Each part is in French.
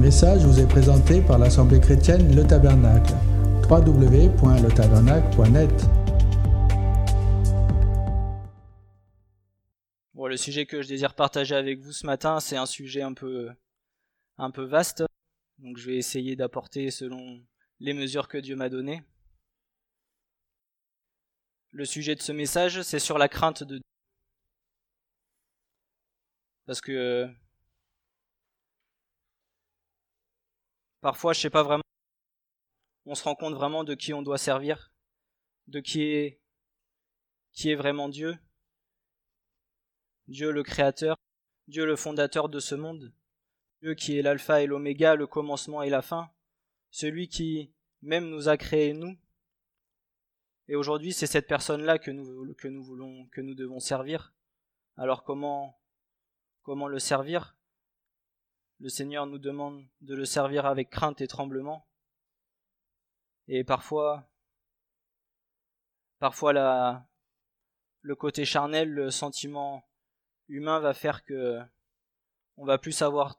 message vous est présenté par l'Assemblée chrétienne Le Tabernacle. www.letabernacle.net Bon, le sujet que je désire partager avec vous ce matin, c'est un sujet un peu, un peu vaste. Donc je vais essayer d'apporter selon les mesures que Dieu m'a données. Le sujet de ce message, c'est sur la crainte de Dieu. Parce que parfois, je sais pas vraiment, on se rend compte vraiment de qui on doit servir, de qui est, qui est vraiment Dieu, Dieu le Créateur, Dieu le fondateur de ce monde, Dieu qui est l'alpha et l'oméga, le commencement et la fin, celui qui même nous a créés nous. Et aujourd'hui, c'est cette personne-là que nous, que nous voulons, que nous devons servir. Alors comment, comment le servir? Le Seigneur nous demande de le servir avec crainte et tremblement. Et parfois, parfois le côté charnel, le sentiment humain va faire que on va plus avoir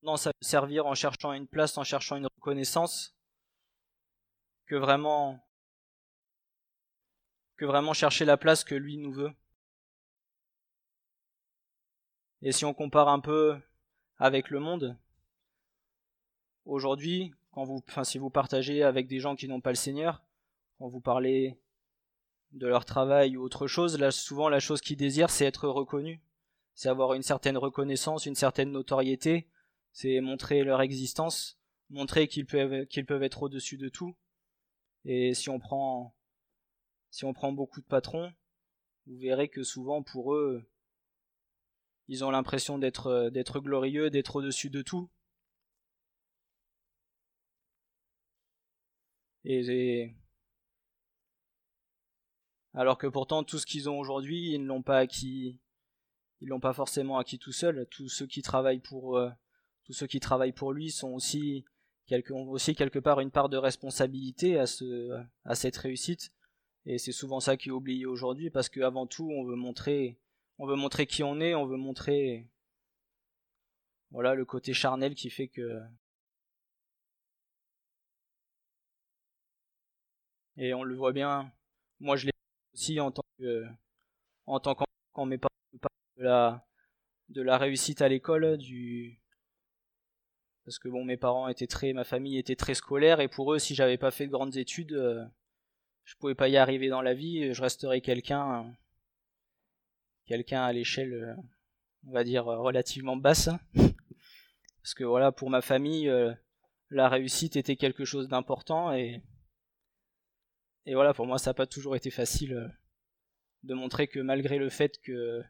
tendance à servir en cherchant une place, en cherchant une reconnaissance, que vraiment que vraiment chercher la place que lui nous veut. Et si on compare un peu avec le monde, aujourd'hui, quand vous, enfin, si vous partagez avec des gens qui n'ont pas le Seigneur, quand vous parlez de leur travail ou autre chose, là, souvent la chose qu'ils désirent, c'est être reconnu, c'est avoir une certaine reconnaissance, une certaine notoriété, c'est montrer leur existence, montrer qu'ils peuvent, qu'ils peuvent être au-dessus de tout. Et si on prend, si on prend beaucoup de patrons, vous verrez que souvent pour eux, ils ont l'impression d'être, d'être glorieux, d'être au-dessus de tout. Et, alors que pourtant tout ce qu'ils ont aujourd'hui, ils ne l'ont pas acquis, ils pas forcément acquis tout seuls. Tous ceux qui travaillent pour, euh, tous ceux qui travaillent pour lui sont aussi quelque, ont aussi quelque part une part de responsabilité à ce, à cette réussite. Et c'est souvent ça qui est oublié aujourd'hui parce qu'avant tout, on veut montrer, on veut montrer qui on est, on veut montrer, voilà, le côté charnel qui fait que Et on le voit bien, moi je l'ai aussi en tant que, en tant qu'enfant, mes parents de la, de la réussite à l'école, du, parce que bon, mes parents étaient très, ma famille était très scolaire, et pour eux, si j'avais pas fait de grandes études, euh, je pouvais pas y arriver dans la vie, je resterais quelqu'un, quelqu'un à l'échelle, euh, on va dire, relativement basse. Parce que voilà, pour ma famille, euh, la réussite était quelque chose d'important, et voilà, pour moi, ça n'a pas toujours été facile euh, de montrer que malgré le fait que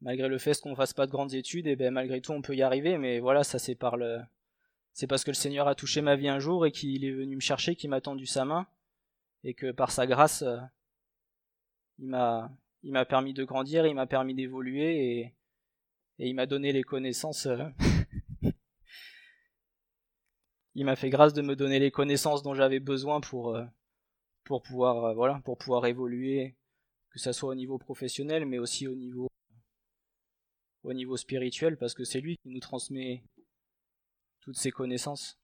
malgré le fait qu'on fasse pas de grandes études, et ben malgré tout on peut y arriver, mais voilà, ça c'est par le c'est parce que le Seigneur a touché ma vie un jour et qu'il est venu me chercher, qu'il m'a tendu sa main, et que par sa grâce, euh, il m'a il m'a permis de grandir, il m'a permis d'évoluer et, il m'a donné les connaissances. Euh, il m'a fait grâce de me donner les connaissances dont j'avais besoin pour euh, pour pouvoir évoluer que ça soit au niveau professionnel mais aussi au niveau au niveau spirituel parce que c'est lui qui nous transmet toutes ces connaissances.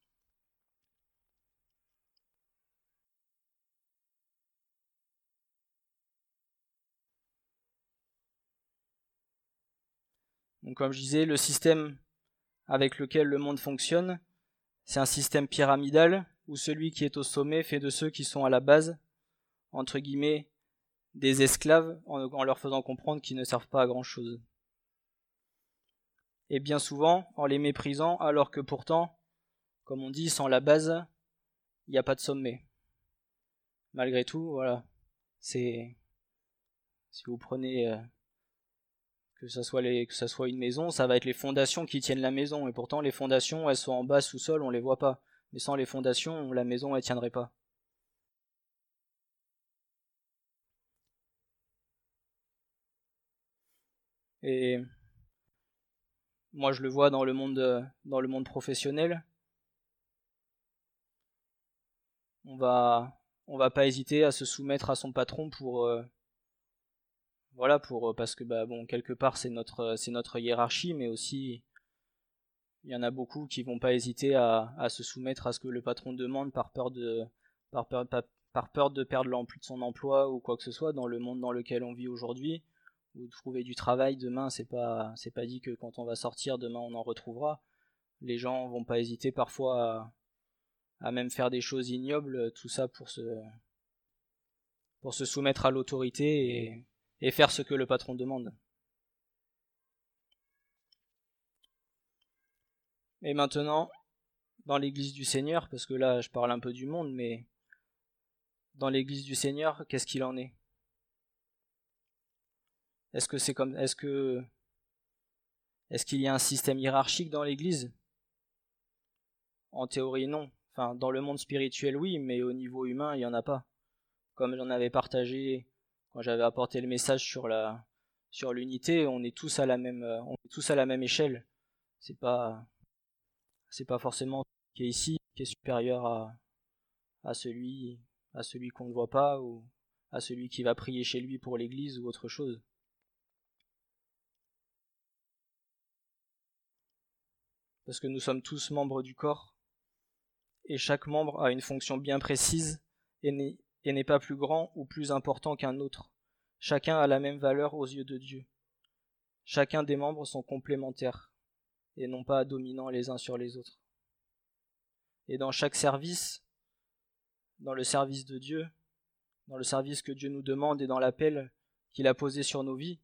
Donc comme je disais, le système avec lequel le monde fonctionne, c'est un système pyramidal où celui qui est au sommet fait de ceux qui sont à la base, entre guillemets, des esclaves en, leur faisant comprendre qu'ils ne servent pas à grand chose. Et bien souvent en les méprisant, alors que pourtant, comme on dit, sans la base, il n'y a pas de sommet. Malgré tout, voilà, c'est si vous prenez euh, que ça soit les, que ça soit une maison, ça va être les fondations qui tiennent la maison, et pourtant les fondations, elles sont en bas sous-sol, on les voit pas mais sans les fondations, la maison ne tiendrait pas. Et moi je le vois dans le monde dans le monde professionnel. On va on va pas hésiter à se soumettre à son patron pour euh, voilà pour parce que bah bon quelque part c'est notre c'est notre hiérarchie mais aussi il y en a beaucoup qui vont pas hésiter à, se soumettre à ce que le patron demande par peur de par peur, de perdre de son emploi ou quoi que ce soit dans le monde dans lequel on vit aujourd'hui. Ou de trouver du travail demain c'est pas c'est pas dit que quand on va sortir demain on en retrouvera. Les gens vont pas hésiter parfois à, même faire des choses ignobles tout ça pour se pour se soumettre à l'autorité et, et faire ce que le patron demande et maintenant dans l'église du Seigneur parce que là je parle un peu du monde mais dans l'Église du Seigneur, qu'est-ce qu'il en est? Est-ce que c'est comme, est-ce que, est-ce qu'il y a un système hiérarchique dans l'Église? En théorie, non. Enfin, dans le monde spirituel, oui, mais au niveau humain, il n'y en a pas. Comme j'en avais partagé quand j'avais apporté le message sur la, sur l'unité, on est tous à la même, on est tous à la même échelle. C'est pas, c'est pas forcément qui est ici qui est supérieur à, à celui à celui qu'on ne voit pas ou à celui qui va prier chez lui pour l'église ou autre chose. Parce que nous sommes tous membres du corps, et chaque membre a une fonction bien précise et n'est pas plus grand ou plus important qu'un autre. Chacun a la même valeur aux yeux de Dieu. Chacun des membres sont complémentaires et non pas dominants les uns sur les autres. Et dans chaque service, dans le service de Dieu, dans le service que Dieu nous demande et dans l'appel qu'il a posé sur nos vies.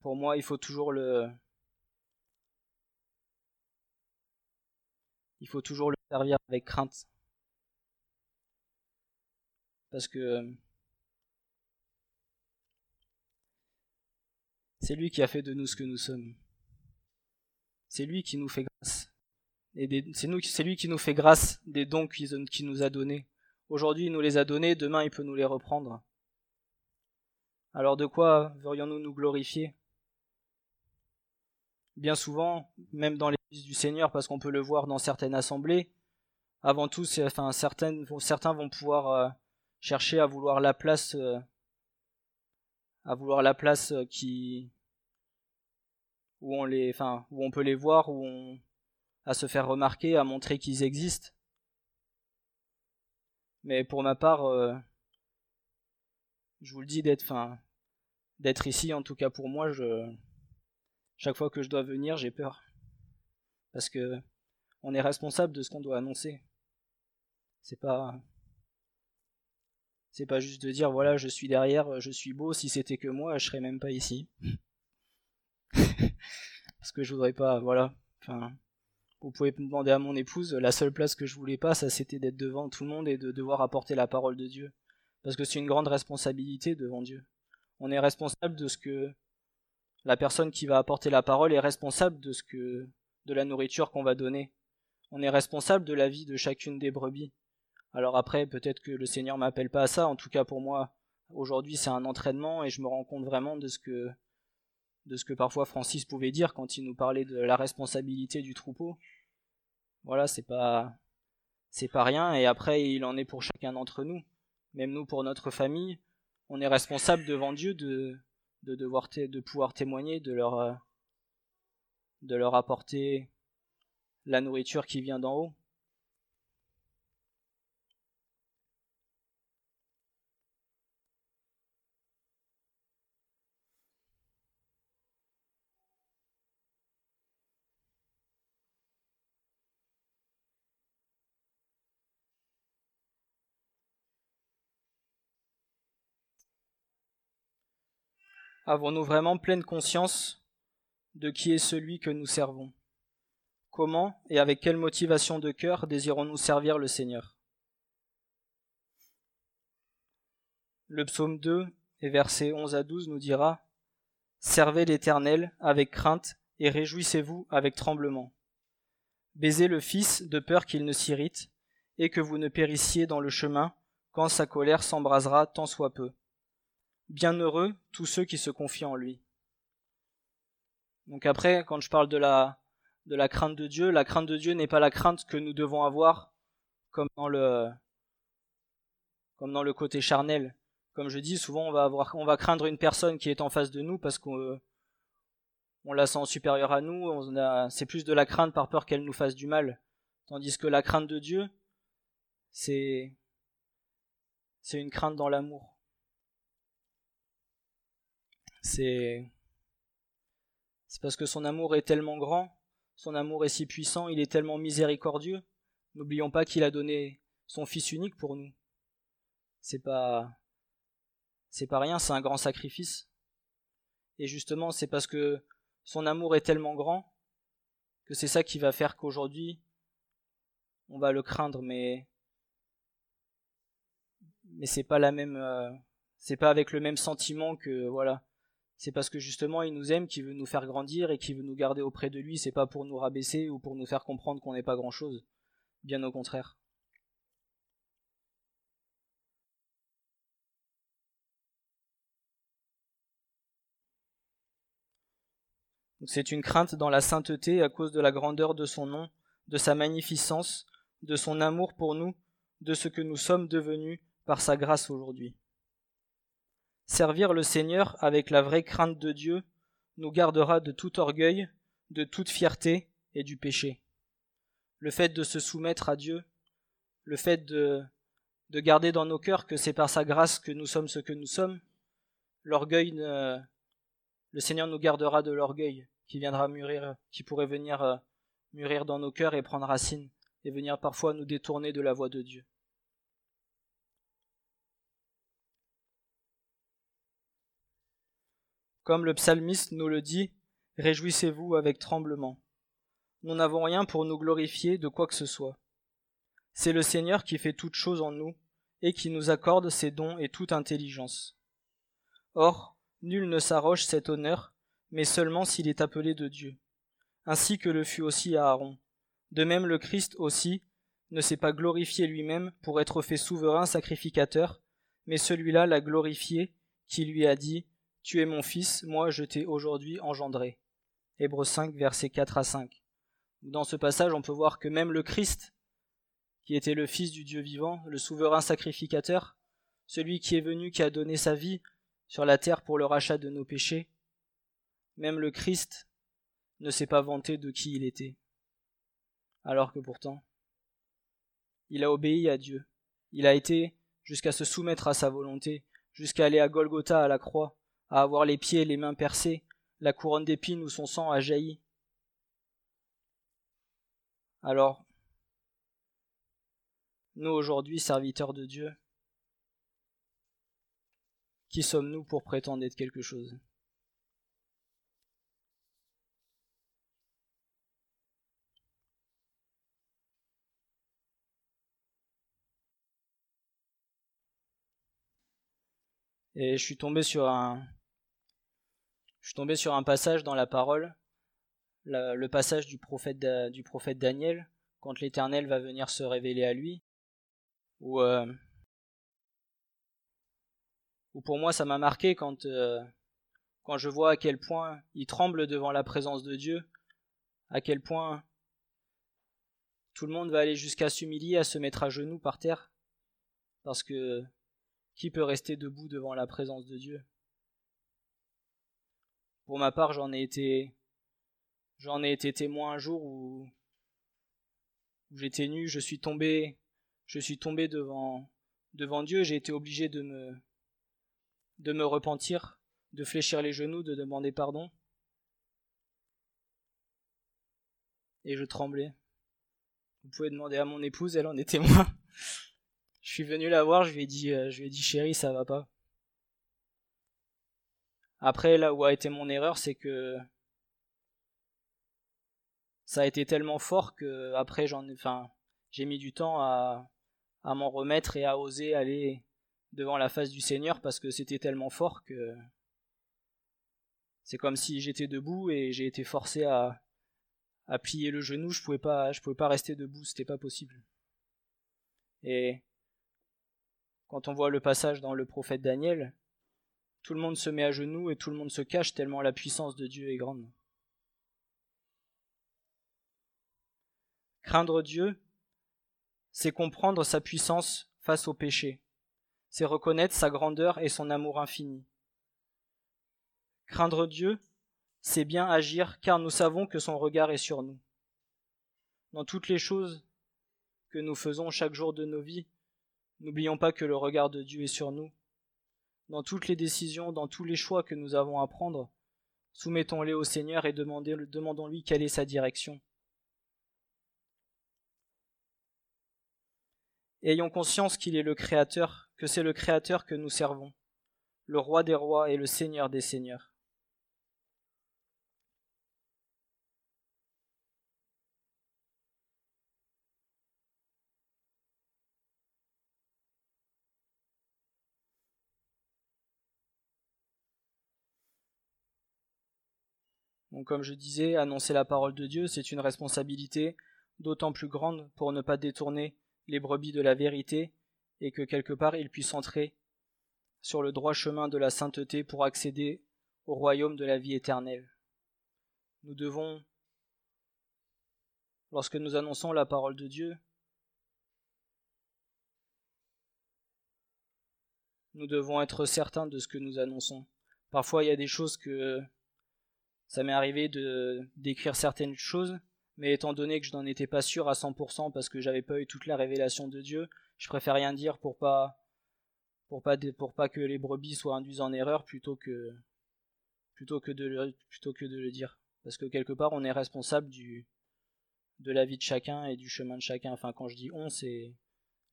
Pour moi, il faut toujours le il faut toujours le servir avec crainte. Parce que c'est lui qui a fait de nous ce que nous sommes. C'est lui qui nous fait grâce c'est lui qui nous fait grâce des dons qu'il nous a donnés. Aujourd'hui, il nous les a donnés, demain, il peut nous les reprendre. Alors de quoi verrions-nous nous glorifier? Bien souvent, même dans l'église du Seigneur, parce qu'on peut le voir dans certaines assemblées, avant tout, enfin, certaines, certains vont pouvoir euh, chercher à vouloir la place, euh, à vouloir la place euh, qui, où on les, enfin, où on peut les voir, où on, à se faire remarquer, à montrer qu'ils existent. Mais pour ma part, euh, je vous le dis d'être, enfin, d'être ici, en tout cas pour moi, je, chaque fois que je dois venir, j'ai peur, parce que on est responsable de ce qu'on doit annoncer. C'est pas, c'est pas juste de dire voilà, je suis derrière, je suis beau. Si c'était que moi, je serais même pas ici, parce que je voudrais pas, voilà, enfin vous pouvez me demander à mon épouse, la seule place que je voulais pas, ça c'était d'être devant tout le monde et de devoir apporter la parole de Dieu. Parce que c'est une grande responsabilité devant Dieu. On est responsable de ce que la personne qui va apporter la parole est responsable de ce que de la nourriture qu'on va donner. On est responsable de la vie de chacune des brebis. Alors après, peut-être que le Seigneur m'appelle pas à ça. En tout cas, pour moi, aujourd'hui, c'est un entraînement et je me rends compte vraiment de ce que de ce que parfois Francis pouvait dire quand il nous parlait de la responsabilité du troupeau. Voilà, c'est pas c'est pas rien et après il en est pour chacun d'entre nous. Même nous pour notre famille, on est responsable devant Dieu de de devoir de pouvoir témoigner de leur de leur apporter la nourriture qui vient d'en haut. Avons-nous vraiment pleine conscience de qui est celui que nous servons? Comment et avec quelle motivation de cœur désirons-nous servir le Seigneur? Le psaume 2 et versets 11 à 12 nous dira Servez l'Éternel avec crainte et réjouissez-vous avec tremblement. Baisez le Fils de peur qu'il ne s'irrite et que vous ne périssiez dans le chemin quand sa colère s'embrasera tant soit peu. Bienheureux tous ceux qui se confient en lui. Donc après, quand je parle de la, de la crainte de Dieu, la crainte de Dieu n'est pas la crainte que nous devons avoir comme dans le, comme dans le côté charnel. Comme je dis, souvent on va avoir, on va craindre une personne qui est en face de nous parce qu'on on la sent supérieure à nous, c'est plus de la crainte par peur qu'elle nous fasse du mal. Tandis que la crainte de Dieu, c'est, c'est une crainte dans l'amour. C'est, parce que son amour est tellement grand, son amour est si puissant, il est tellement miséricordieux. N'oublions pas qu'il a donné son fils unique pour nous. C'est pas, c'est pas rien, c'est un grand sacrifice. Et justement, c'est parce que son amour est tellement grand que c'est ça qui va faire qu'aujourd'hui on va le craindre mais mais c'est pas la même euh, c'est pas avec le même sentiment que voilà c'est parce que justement il nous aime qu'il veut nous faire grandir et qu'il veut nous garder auprès de lui. C'est pas pour nous rabaisser ou pour nous faire comprendre qu'on n'est pas grand chose bien au contraire. C'est une crainte dans la sainteté à cause de la grandeur de son nom, de sa magnificence, de son amour pour nous, de ce que nous sommes devenus par sa grâce aujourd'hui. Servir le Seigneur avec la vraie crainte de Dieu nous gardera de tout orgueil, de toute fierté et du péché. Le fait de se soumettre à Dieu, le fait de, de garder dans nos cœurs que c'est par sa grâce que nous sommes ce que nous sommes, l'orgueil le Seigneur nous gardera de l'orgueil qui viendra mûrir, qui pourrait venir euh, mûrir dans nos cœurs et prendre racine, et venir parfois nous détourner de la voie de Dieu. Comme le psalmiste nous le dit, réjouissez-vous avec tremblement. Nous n'avons rien pour nous glorifier de quoi que ce soit. C'est le Seigneur qui fait toutes choses en nous, et qui nous accorde ses dons et toute intelligence. Or, Nul ne s'arroge cet honneur, mais seulement s'il est appelé de Dieu, ainsi que le fut aussi Aaron. De même le Christ aussi ne s'est pas glorifié lui-même pour être fait souverain sacrificateur, mais celui-là l'a glorifié, qui lui a dit Tu es mon fils, moi je t'ai aujourd'hui engendré. Hébreux 5, versets 4 à 5. Dans ce passage, on peut voir que même le Christ, qui était le Fils du Dieu vivant, le souverain sacrificateur, celui qui est venu, qui a donné sa vie sur la terre pour le rachat de nos péchés, même le Christ ne s'est pas vanté de qui il était, alors que pourtant, il a obéi à Dieu, il a été jusqu'à se soumettre à sa volonté, jusqu'à aller à Golgotha à la croix, à avoir les pieds et les mains percés, la couronne d'épines où son sang a jailli. Alors, nous aujourd'hui, serviteurs de Dieu, qui sommes-nous pour prétendre être quelque chose? Et je suis tombé sur un, je suis tombé sur un passage dans la parole, le, passage du prophète, Daniel, quand l'Éternel va venir se révéler à lui, où euh, ou pour moi ça m'a marqué quand, euh, quand je vois à quel point il tremble devant la présence de Dieu, à quel point tout le monde va aller jusqu'à s'humilier, à se mettre à genoux par terre, parce que qui peut rester debout devant la présence de Dieu? Pour ma part, j'en ai été j'en ai été témoin un jour où, j'étais nu, je suis tombé je suis tombé devant devant Dieu, j'ai été obligé de me de me repentir, de fléchir les genoux, de demander pardon. Et je tremblais. Vous pouvez demander à mon épouse, elle en est témoin. je suis venu la voir, je lui ai dit, euh, je lui ai dit chérie, ça va pas. Après, là où a été mon erreur, c'est que ça a été tellement fort que après j'en ai, enfin, j'ai mis du temps à, à m'en remettre et à oser aller devant la face du Seigneur parce que c'était tellement fort que c'est comme si j'étais debout et j'ai été forcé à, à plier le genou, je pouvais pas pouvais pas rester debout, c'était pas possible. Et quand on voit le passage dans le prophète Daniel, tout le monde se met à genoux et tout le monde se cache tellement la puissance de Dieu est grande. Craindre Dieu, c'est comprendre sa puissance face au péché c'est reconnaître sa grandeur et son amour infini. Craindre Dieu, c'est bien agir, car nous savons que son regard est sur nous. Dans toutes les choses que nous faisons chaque jour de nos vies, n'oublions pas que le regard de Dieu est sur nous. Dans toutes les décisions, dans tous les choix que nous avons à prendre, soumettons-les au Seigneur et demandons-lui quelle est sa direction. Ayons conscience qu'il est le Créateur, que c'est le Créateur que nous servons, le Roi des rois et le Seigneur des seigneurs. Donc comme je disais, annoncer la parole de Dieu, c'est une responsabilité d'autant plus grande pour ne pas détourner les brebis de la vérité, et que quelque part ils puissent entrer sur le droit chemin de la sainteté pour accéder au royaume de la vie éternelle. Nous devons, lorsque nous annonçons la parole de Dieu, nous devons être certains de ce que nous annonçons. Parfois, il y a des choses que ça m'est arrivé de d'écrire certaines choses mais étant donné que je n'en étais pas sûr à 100% parce que j'avais pas eu toute la révélation de Dieu, je préfère rien dire pour pas pour pas pour pas que les brebis soient induites en erreur plutôt que de le, plutôt que de le dire parce que quelque part on est responsable du de la vie de chacun et du chemin de chacun. Enfin quand je dis on c'est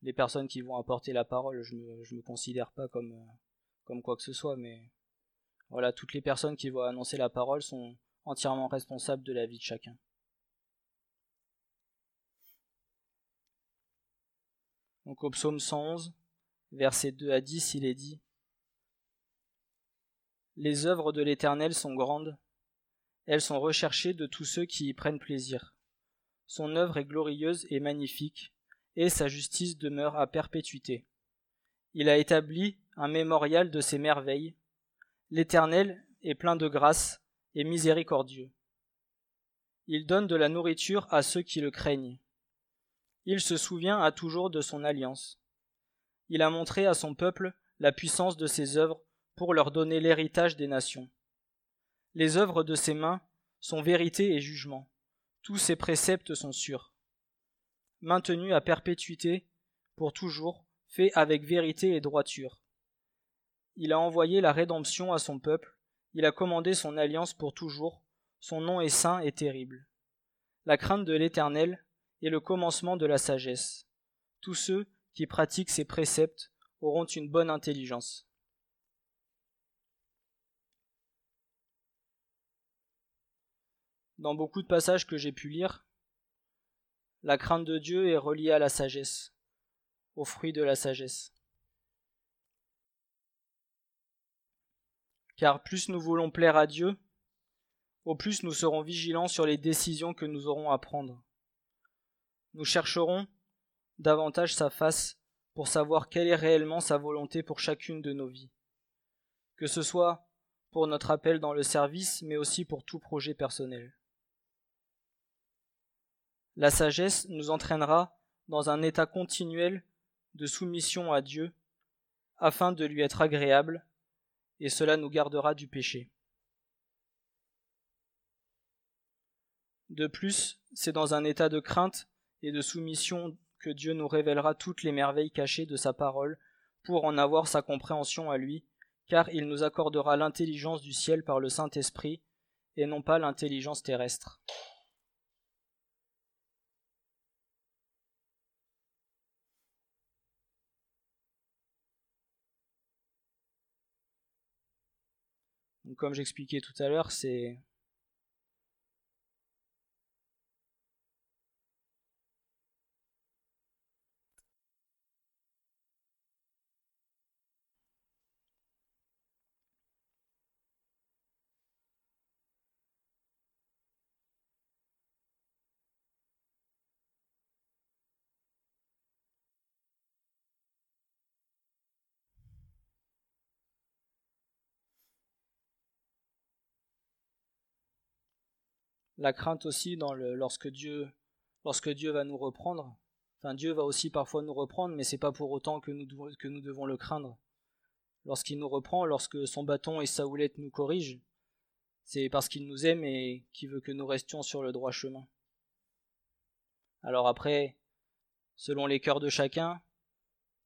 les personnes qui vont apporter la parole, je me je me considère pas comme comme quoi que ce soit mais voilà, toutes les personnes qui vont annoncer la parole sont entièrement responsables de la vie de chacun. Donc au psaume 111, versets 2 à 10, il est dit Les œuvres de l'Éternel sont grandes, elles sont recherchées de tous ceux qui y prennent plaisir. Son œuvre est glorieuse et magnifique, et sa justice demeure à perpétuité. Il a établi un mémorial de ses merveilles. L'Éternel est plein de grâce et miséricordieux. Il donne de la nourriture à ceux qui le craignent. Il se souvient à toujours de son alliance. Il a montré à son peuple la puissance de ses œuvres pour leur donner l'héritage des nations. Les œuvres de ses mains sont vérité et jugement. Tous ses préceptes sont sûrs. Maintenus à perpétuité, pour toujours, faits avec vérité et droiture. Il a envoyé la rédemption à son peuple, il a commandé son alliance pour toujours, son nom est saint et terrible. La crainte de l'Éternel et le commencement de la sagesse. Tous ceux qui pratiquent ces préceptes auront une bonne intelligence. Dans beaucoup de passages que j'ai pu lire, la crainte de Dieu est reliée à la sagesse, au fruit de la sagesse. Car plus nous voulons plaire à Dieu, au plus nous serons vigilants sur les décisions que nous aurons à prendre. Nous chercherons davantage sa face pour savoir quelle est réellement sa volonté pour chacune de nos vies, que ce soit pour notre appel dans le service, mais aussi pour tout projet personnel. La sagesse nous entraînera dans un état continuel de soumission à Dieu, afin de lui être agréable, et cela nous gardera du péché. De plus, c'est dans un état de crainte et de soumission que Dieu nous révélera toutes les merveilles cachées de sa parole, pour en avoir sa compréhension à lui, car il nous accordera l'intelligence du ciel par le Saint-Esprit, et non pas l'intelligence terrestre. Comme j'expliquais tout à l'heure, c'est la crainte aussi lorsque Dieu va nous reprendre. Enfin, Dieu va aussi parfois nous reprendre, mais c'est pas pour autant que nous, que nous devons le craindre. Lorsqu'il nous reprend, lorsque son bâton et sa houlette nous corrigent, C'est parce qu'il nous aime et qu'il veut que nous restions sur le droit chemin. Alors après, selon les cœurs de chacun,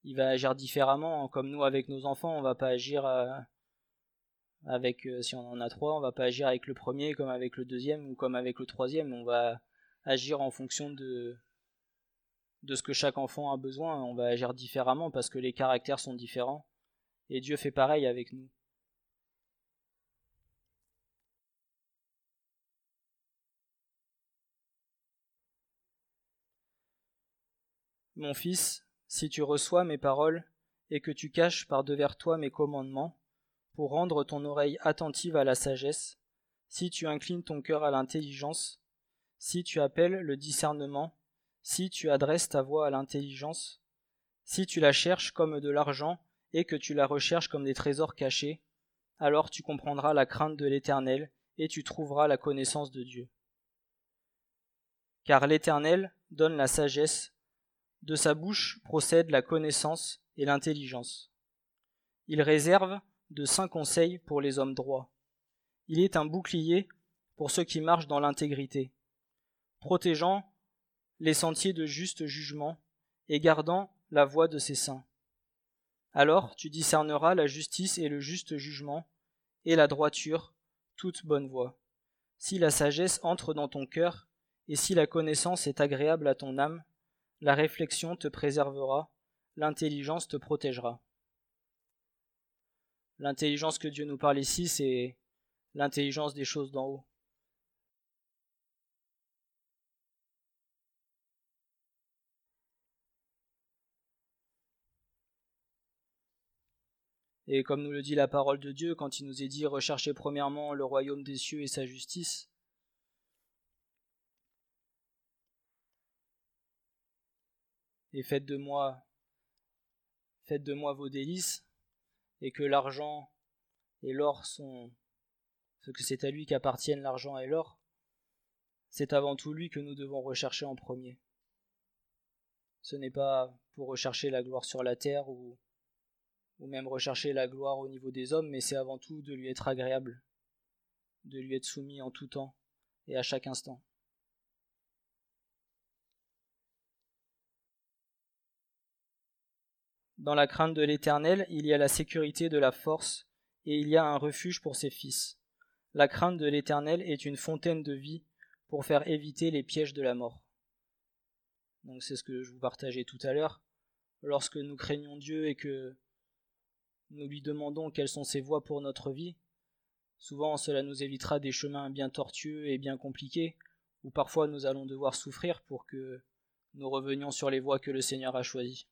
il va agir différemment. Comme nous, avec nos enfants, on va pas agir euh, avec, euh, si on en a trois, on va pas agir avec le premier comme avec le deuxième ou comme avec le troisième. On va agir en fonction de, de ce que chaque enfant a besoin. On va agir différemment parce que les caractères sont différents. Et Dieu fait pareil avec nous. Mon fils, si tu reçois mes paroles, et que tu caches par devers toi mes commandements, pour rendre ton oreille attentive à la sagesse, si tu inclines ton cœur à l'intelligence, si tu appelles le discernement, si tu adresses ta voix à l'intelligence, si tu la cherches comme de l'argent, et que tu la recherches comme des trésors cachés, alors tu comprendras la crainte de l'Éternel, et tu trouveras la connaissance de Dieu. Car l'Éternel donne la sagesse de sa bouche procède la connaissance et l'intelligence. Il réserve de saints conseils pour les hommes droits. Il est un bouclier pour ceux qui marchent dans l'intégrité, protégeant les sentiers de juste jugement et gardant la voie de ses saints. Alors tu discerneras la justice et le juste jugement, et la droiture, toute bonne voie. Si la sagesse entre dans ton cœur, et si la connaissance est agréable à ton âme, la réflexion te préservera, l'intelligence te protégera. L'intelligence que Dieu nous parle ici, c'est l'intelligence des choses d'en haut. Et comme nous le dit la parole de Dieu, quand il nous est dit recherchez premièrement le royaume des cieux et sa justice, et faites de moi faites de moi vos délices et que l'argent et l'or sont ce que c'est à lui qu'appartiennent l'argent et l'or c'est avant tout lui que nous devons rechercher en premier. Ce n'est pas pour rechercher la gloire sur la terre ou ou même rechercher la gloire au niveau des hommes mais c'est avant tout de lui être agréable de lui être soumis en tout temps et à chaque instant Dans la crainte de l'Éternel, il y a la sécurité de la force, et il y a un refuge pour ses fils. La crainte de l'Éternel est une fontaine de vie pour faire éviter les pièges de la mort. Donc c'est ce que je vous partageais tout à l'heure. Lorsque nous craignons Dieu et que nous lui demandons quelles sont ses voies pour notre vie, souvent cela nous évitera des chemins bien tortueux et bien compliqués, où parfois nous allons devoir souffrir pour que nous revenions sur les voies que le Seigneur a choisies.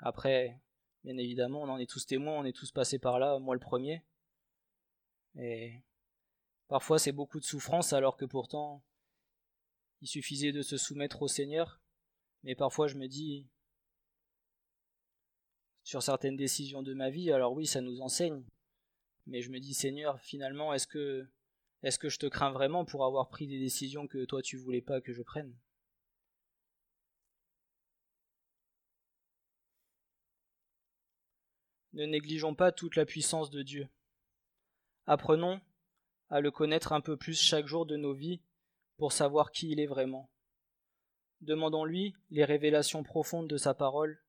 Après, bien évidemment, on en est tous témoins, on est tous passés par là, moi le premier. Et parfois c'est beaucoup de souffrance alors que pourtant il suffisait de se soumettre au Seigneur. Mais parfois je me dis, sur certaines décisions de ma vie, alors oui, ça nous enseigne. Mais je me dis, Seigneur, finalement, est-ce que, est-ce que je te crains vraiment pour avoir pris des décisions que toi tu voulais pas que je prenne? Ne négligeons pas toute la puissance de Dieu. Apprenons à le connaître un peu plus chaque jour de nos vies pour savoir qui il est vraiment. Demandons-lui les révélations profondes de sa parole.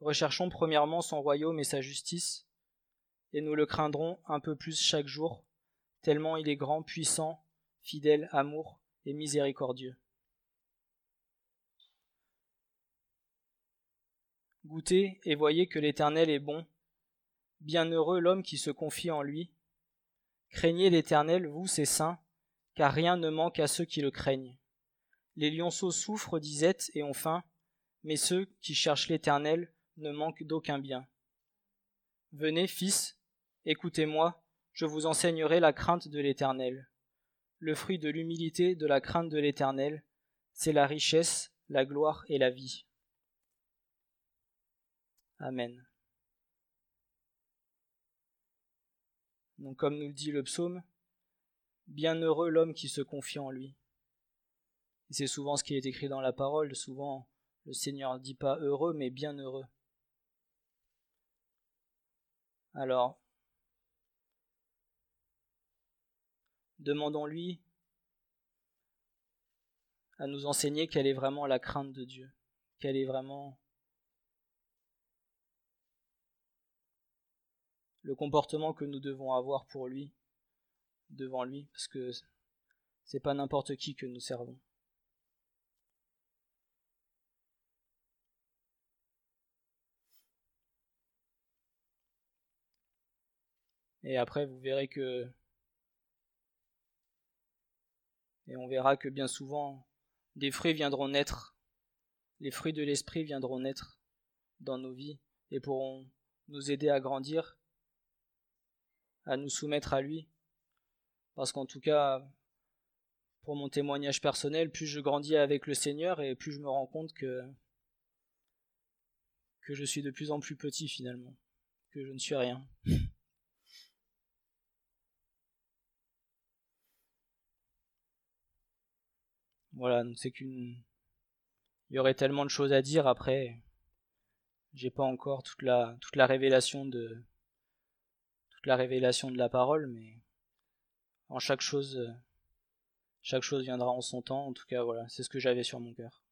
Recherchons premièrement son royaume et sa justice, et nous le craindrons un peu plus chaque jour, tellement il est grand, puissant, fidèle, amour et miséricordieux. Goûtez et voyez que l'Éternel est bon, Bienheureux l'homme qui se confie en lui. Craignez l'Éternel, vous, ses saints, car rien ne manque à ceux qui le craignent. Les lionceaux souffrent disette et ont faim, mais ceux qui cherchent l'Éternel ne manquent d'aucun bien. Venez, fils, écoutez-moi, je vous enseignerai la crainte de l'Éternel. Le fruit de l'humilité de la crainte de l'Éternel, c'est la richesse, la gloire et la vie. Amen. Donc comme nous le dit le psaume, bienheureux l'homme qui se confie en lui. c'est souvent ce qui est écrit dans la parole, souvent le Seigneur ne dit pas heureux mais bienheureux. Alors, demandons-lui à nous enseigner quelle est vraiment la crainte de Dieu, quelle est vraiment le comportement que nous devons avoir pour lui, devant lui, parce que c'est pas n'importe qui que nous servons. Et après, vous verrez que. Et on verra que bien souvent, des fruits viendront naître. Les fruits de l'esprit viendront naître dans nos vies et pourront nous aider à grandir, à nous soumettre à lui. Parce qu'en tout cas, pour mon témoignage personnel, plus je grandis avec le Seigneur et plus je me rends compte que que je suis de plus en plus petit finalement, que je ne suis rien. Voilà, donc c'est qu'une. Il y aurait tellement de choses à dire après. J'ai pas encore toute la toute la révélation de la révélation de la parole, mais en chaque chose chaque chose viendra en son temps. En tout cas, voilà, c'est ce que j'avais sur mon cœur.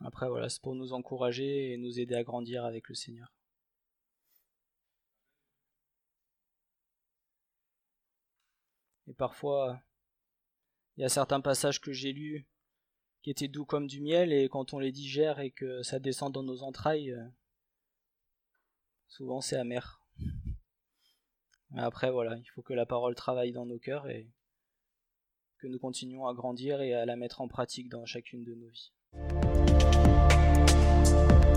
Après, voilà, c'est pour nous encourager et nous aider à grandir avec le Seigneur. Et parfois, il y a certains passages que j'ai lus qui étaient doux comme du miel, et quand on les digère et que ça descend dans nos entrailles, euh, souvent c'est amer. Mais après, voilà, il faut que la parole travaille dans nos cœurs et que nous continuions à grandir et à la mettre en pratique dans chacune de nos vies.